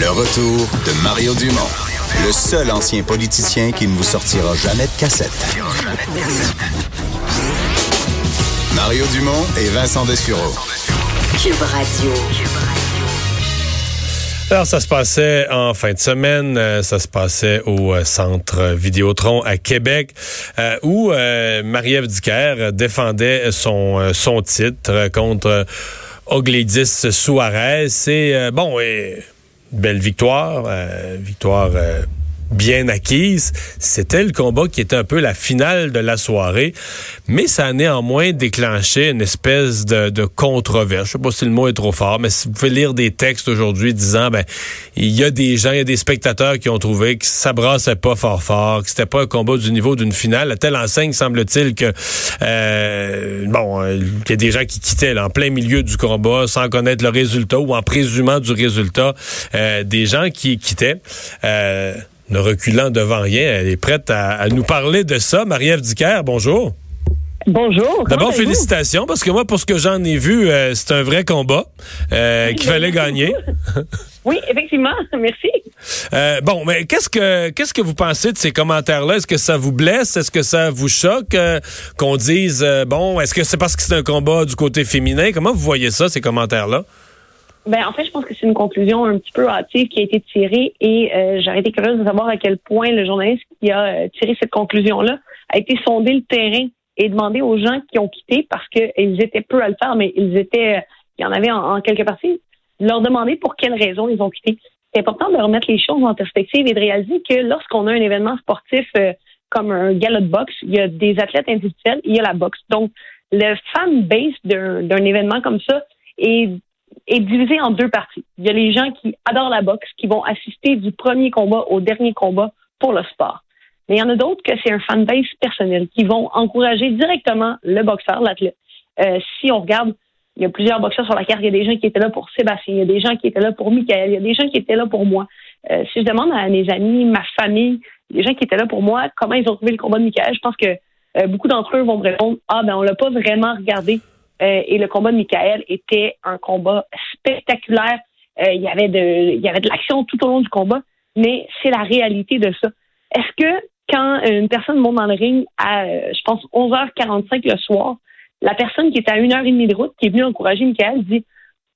Le retour de Mario Dumont, le seul ancien politicien qui ne vous sortira jamais de cassette. Mario Dumont et Vincent Dessureau. Cube Radio. Alors, ça se passait en fin de semaine, euh, ça se passait au euh, centre Vidéotron à Québec, euh, où Marie-Ève Dicker défendait son, son titre contre Oglédis Suarez. C'est, bon, et, belle victoire, victoire bien acquise. C'était le combat qui était un peu la finale de la soirée, mais ça a néanmoins déclenché une espèce de, de controverse. Je sais pas si le mot est trop fort, mais si vous pouvez lire des textes aujourd'hui disant, ben, il y a des gens, il y a des spectateurs qui ont trouvé que ça brassait pas fort fort, que c'était pas un combat du niveau d'une finale. À telle enseigne, semble-t-il que, euh, bon, euh, il y a des gens qui quittaient en plein milieu du combat sans connaître le résultat ou en présumant du résultat, euh, des gens qui quittaient. Euh, ne reculant devant rien. Elle est prête à, nous parler de ça. Marie-Ève Dicker, bonjour. Bonjour. D'abord, félicitations, parce que moi, pour ce que j'en ai vu, euh, c'est un vrai combat euh, qu'il fallait gagner. oui, effectivement. Merci. Euh, bon, mais qu'est-ce que qu'est-ce que vous pensez de ces commentaires-là? Est-ce que ça vous blesse? Est-ce que ça vous choque qu'on dise bon, est-ce que c'est parce que c'est un combat du côté féminin? Comment vous voyez ça, ces commentaires-là? Ben, en fait, je pense que c'est une conclusion un petit peu hâtive qui a été tirée et euh, j'aurais été curieuse de savoir à quel point le journaliste qui a euh, tiré cette conclusion-là a été sonder le terrain et demander aux gens qui ont quitté parce qu'ils étaient peu à le faire, mais ils étaient, il y en avait en, quelque partie, leur demander pour quelles raisons ils ont quitté. C'est important de remettre les choses en perspective et de réaliser que lorsqu'on a un événement sportif euh, comme un galop de boxe, il y a des athlètes individuels, il y a la boxe. Donc, le fan base d'un événement comme ça est est divisé en deux parties. Il y a les gens qui adorent la boxe, qui vont assister du premier combat au dernier combat pour le sport. Mais il y en a d'autres que c'est un fanbase personnel, qui vont encourager directement le boxeur, l'athlète. Euh, si on regarde, il y a plusieurs boxeurs sur la carte. Il y a des gens qui étaient là pour Sébastien, il y a des gens qui étaient là pour Michael, il y a des gens qui étaient là pour moi. Euh, si je demande à mes amis, ma famille, les gens qui étaient là pour moi, comment ils ont trouvé le combat de Michael, je pense que euh, beaucoup d'entre eux vont me répondre Ah, ben on l'a pas vraiment regardé. Euh, et le combat de Michael était un combat spectaculaire. Euh, il y avait de, il y avait de l'action tout au long du combat, mais c'est la réalité de ça. Est-ce que quand une personne monte dans le ring à, euh, je pense, 11h45 le soir, la personne qui est à une heure et demie de route, qui est venue encourager Michael, dit,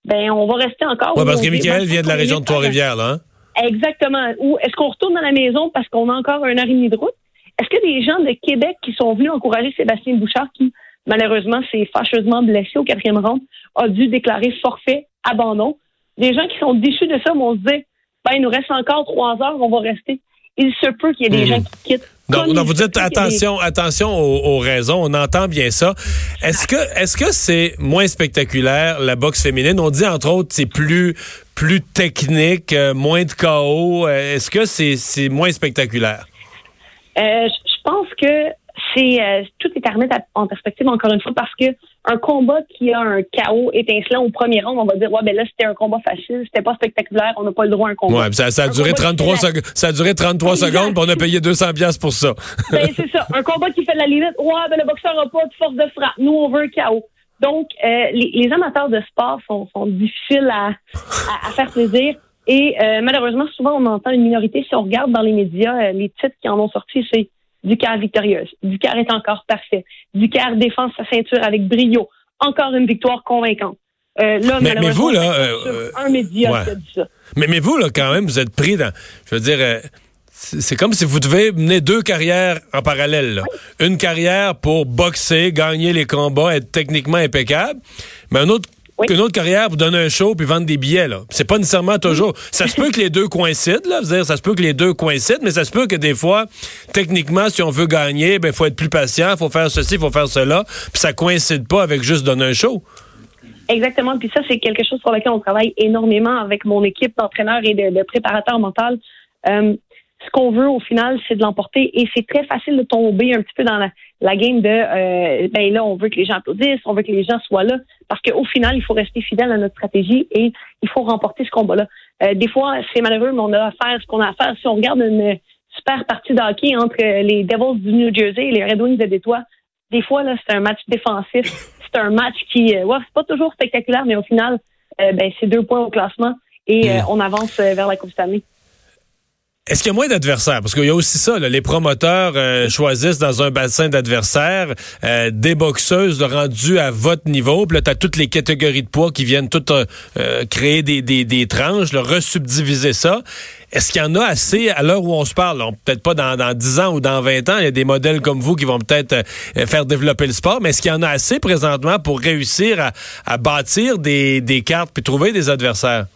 ben, on va rester encore. Oui, parce que Michael vient de la région de Trois-Rivières, là. Hein? Exactement. Ou est-ce qu'on retourne dans la maison parce qu'on a encore une heure et demie de route? Est-ce que des gens de Québec qui sont venus encourager Sébastien Bouchard, qui malheureusement, s'est fâcheusement blessé au quatrième round, a dû déclarer forfait, abandon. Les gens qui sont déçus de ça vont se dire, ben, il nous reste encore trois heures, on va rester. Il se peut qu'il y ait des mhm. gens qui quittent. Donc, vous dites attention, attention aux, raisons. On entend bien ça. Est-ce que, est-ce que c'est moins spectaculaire la boxe féminine? On dit entre autres c'est plus, plus technique, euh, moins de chaos. Euh, est-ce que c'est, c'est moins spectaculaire? Euh, Je pense que c'est euh, tout est à remettre en perspective encore une fois parce que un combat qui a un chaos étincelant au premier round, on va dire ouais ben là c'était un combat facile, c'était pas spectaculaire, on n'a pas le droit à un combat. Ouais, ça, ça, a duré 33 secondes, ça a duré 33 secondes, puis on a payé 200 pièces pour ça. ben c'est ça, un combat qui fait de la limite. Ouais, ben le boxeur n'a pas de force de frappe. Nous on veut un chaos. Donc euh, les, amateurs de sport sont, sont difficiles à, à, faire plaisir. Et euh, malheureusement, souvent, on entend une minorité. Si on regarde dans les médias, les titres qui en ont sorti, c'est Ducar victorieuse. Ducar est encore parfait. Ducar défend sa ceinture avec brio. Encore une victoire convaincante. Euh, là, mais, vous, là, euh, un média qui dit ça. Mais, mais vous, là, quand même, vous êtes pris dans. Je veux dire, euh, c'est comme si vous devez mener deux carrières en parallèle. Là. Une carrière pour boxer, gagner les combats, être techniquement impeccable, mais un autre qu'une autre carrière, vous donne un show puis vendre des billets. là. C'est pas nécessairement toujours. Ça se peut que les deux coïncident, là. Dire, ça se peut que les deux coïncident, mais ça se peut que des fois, techniquement, si on veut gagner, ben faut être plus patient, faut faire ceci, faut faire cela, puis ça coïncide pas avec juste donner un show. Exactement. Puis ça, c'est quelque chose sur lequel on travaille énormément avec mon équipe d'entraîneurs et de, préparateurs mentaux. Euh, ce qu'on veut au final, c'est de l'emporter et c'est très facile de tomber un petit peu dans la, la game de euh, ben là, on veut que les gens applaudissent, on veut que les gens soient là, parce qu'au final, il faut rester fidèle à notre stratégie et il faut remporter ce combat-là. Euh, des fois, c'est malheureux, mais on a à faire ce qu'on a à faire. Si on regarde une super partie de hockey entre les Devils du New Jersey et les Red Wings de Détroit, des fois, là, c'est un match défensif. C'est un match qui, euh, ouais, c'est pas toujours spectaculaire, mais au final, euh, ben, c'est deux points au classement et euh, on avance vers la Coupe Stanley. Est-ce qu'il y a moins d'adversaires? Parce qu'il y a aussi ça, les promoteurs euh, choisissent dans un bassin d'adversaires euh, des boxeuses rendues à votre niveau. Puis là, tu as toutes les catégories de poids qui viennent toutes euh, créer des, des, des tranches, resubdiviser ça. Est-ce qu'il y en a assez à l'heure où on se parle? Peut-être pas dans, dans 10 ans ou dans 20 ans. Il y a des modèles comme vous qui vont peut-être faire développer le sport. Mais est-ce qu'il y en a assez présentement pour réussir à, à bâtir des, des cartes puis trouver des adversaires?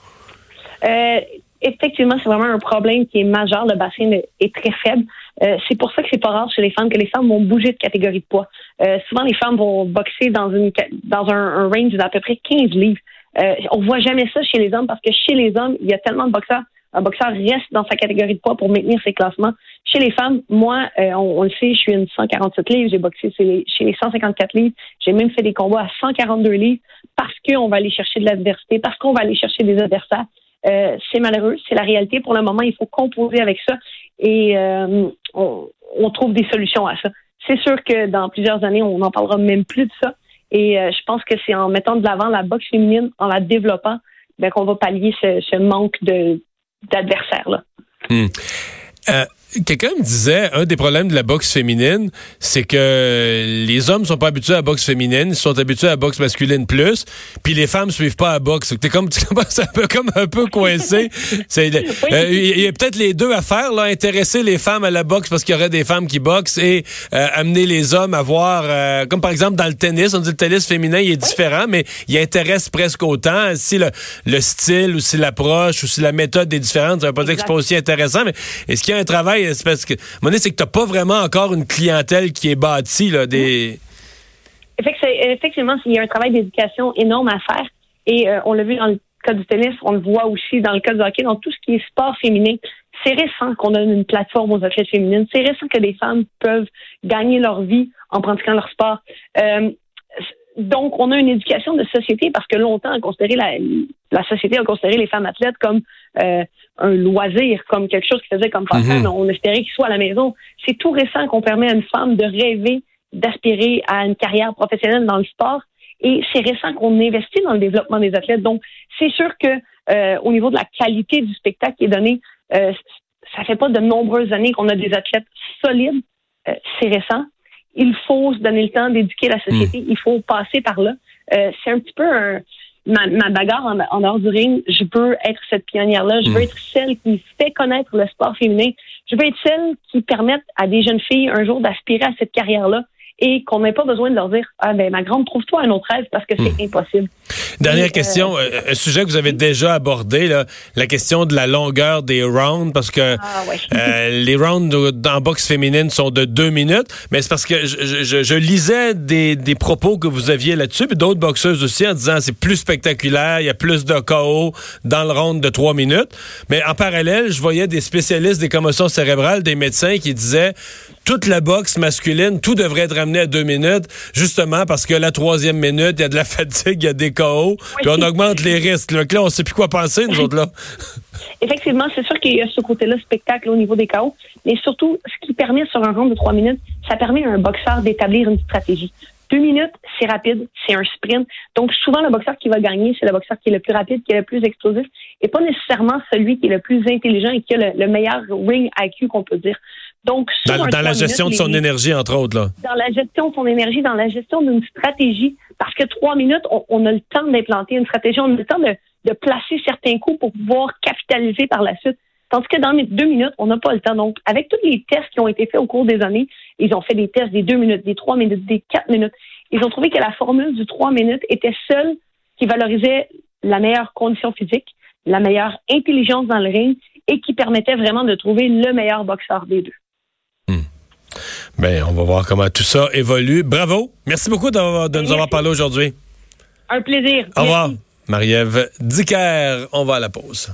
Effectivement, c'est vraiment un problème qui est majeur. Le bassin est très faible. Euh, c'est pour ça que c'est pas rare chez les femmes que les femmes vont bouger de catégorie de poids. Euh, souvent, les femmes vont boxer dans une dans un, range d'à peu près 15 livres. Euh, on voit jamais ça chez les hommes parce que chez les hommes, il y a tellement de boxeurs. Un boxeur reste dans sa catégorie de poids pour maintenir ses classements. Chez les femmes, moi, euh, on, le sait, je suis une 147 livres. J'ai boxé chez les, chez les 154 livres. J'ai même fait des combats à 142 livres parce qu'on va aller chercher de l'adversité, parce qu'on va aller chercher des adversaires. Euh, c'est malheureux, c'est la réalité. Pour le moment, il faut composer avec ça et euh, on, trouve des solutions à ça. C'est sûr que dans plusieurs années, on n'en parlera même plus de ça. Et euh, je pense que c'est en mettant de l'avant la boxe féminine, en la développant, ben, qu'on va pallier ce, manque de d'adversaires là. Hmm. Quelqu'un me disait, un des problèmes de la boxe féminine, c'est que les hommes sont pas habitués à la boxe féminine, ils sont habitués à la boxe masculine plus, puis les femmes suivent pas à la boxe. T'es comme, c'est un peu comme un peu coincé. Euh, il y a peut-être les deux à faire, là, intéresser les femmes à la boxe parce qu'il y aurait des femmes qui boxent et euh, amener les hommes à voir, euh, comme par exemple dans le tennis, on dit le tennis féminin il est différent, mais il intéresse presque autant. Si le, le style ou si l'approche ou si la méthode est différente, ça veut pas dire que c'est pas aussi intéressant, mais est-ce qu'il y a un travail c'est parce que, c'est que pas vraiment encore une clientèle qui est bâtie, là, des... Effectivement, il y a un travail d'éducation énorme à faire. Et euh, on l'a vu dans le cas du tennis, on le voit aussi dans le cas du hockey, dans tout ce qui est sport féminin. C'est récent qu'on donne une plateforme aux athlètes féminines. C'est récent que des femmes peuvent gagner leur vie en pratiquant leur sport. Euh, donc, on a une éducation de société parce que longtemps, la société a considéré les femmes athlètes comme euh, un loisir, comme quelque chose qui faisait comme mm On espérait qu'ils soient à la maison. C'est tout récent qu'on permet à une femme de rêver, d'aspirer à une carrière professionnelle dans le sport. Et c'est récent qu'on investit dans le développement des athlètes. Donc, c'est sûr que euh, au niveau de la qualité du spectacle qui est donné, euh, ça fait pas de nombreuses années qu'on a des athlètes solides. Euh, c'est récent il faut se donner le temps d'éduquer la société. Hmm. Il faut passer par là. Euh, c'est un petit peu un, ma, ma bagarre en, en, dehors du ring. Je veux être cette pionnière-là. Je veux hmm. être celle qui fait connaître le sport féminin. Je veux être celle qui permette à des jeunes filles un jour d'aspirer à cette carrière-là et qu'on n'ait pas besoin de leur dire ah ben ma grande trouve-toi un autre rêve parce que c'est hmm. impossible. Dernière question, euh, un sujet que vous avez déjà abordé là, la question de la longueur des rounds parce que ah, euh, les rounds dans boxe féminine sont de deux minutes, mais c'est parce que je, je, je lisais des, des, propos que vous aviez là-dessus, puis d'autres boxeuses aussi en disant c'est plus spectaculaire, il y a plus de KO dans le round de trois minutes, mais en parallèle, je voyais des spécialistes des commotions cérébrales, des médecins qui disaient toute la boxe masculine, tout devrait être ramené à deux minutes, justement parce que la troisième minute, il y a de la fatigue, il y a des KO, puis on augmente les risques. Là, là on sait plus quoi penser, nous autres, là. Effectivement, c'est sûr qu'il y a ce côté-là, spectacle au niveau des KO, mais surtout, ce qui permet sur un round de trois minutes, ça permet à un boxeur d'établir une stratégie. Deux minutes, c'est rapide, c'est un sprint. Donc, souvent, le boxeur qui va gagner, c'est le boxeur qui est le plus rapide, qui est le plus explosif, et pas nécessairement celui qui est le plus intelligent et qui a le meilleur ring IQ qu'on peut dire. Donc, dans, la gestion de son énergie, entre autres. Là. Dans la gestion de son énergie, dans la gestion d'une stratégie, parce que trois minutes, on, a le temps d'implanter une stratégie, on a le temps de, placer certains coups pour pouvoir capitaliser par la suite. Tandis que dans les deux minutes, on n'a pas le temps. Donc, avec tous les tests qui ont été faits au cours des années, ils ont fait des tests des deux minutes, des trois minutes, des quatre minutes. Ils ont trouvé que la formule du trois minutes était seule qui valorisait la meilleure condition physique, la meilleure intelligence dans le ring et qui permettait vraiment de trouver le meilleur boxeur des deux. Bien, on va voir comment tout ça évolue. Bravo. Merci beaucoup de, nous avoir parlé aujourd'hui. Un plaisir. Au revoir. Marie-Ève Dicker, on va à la pause.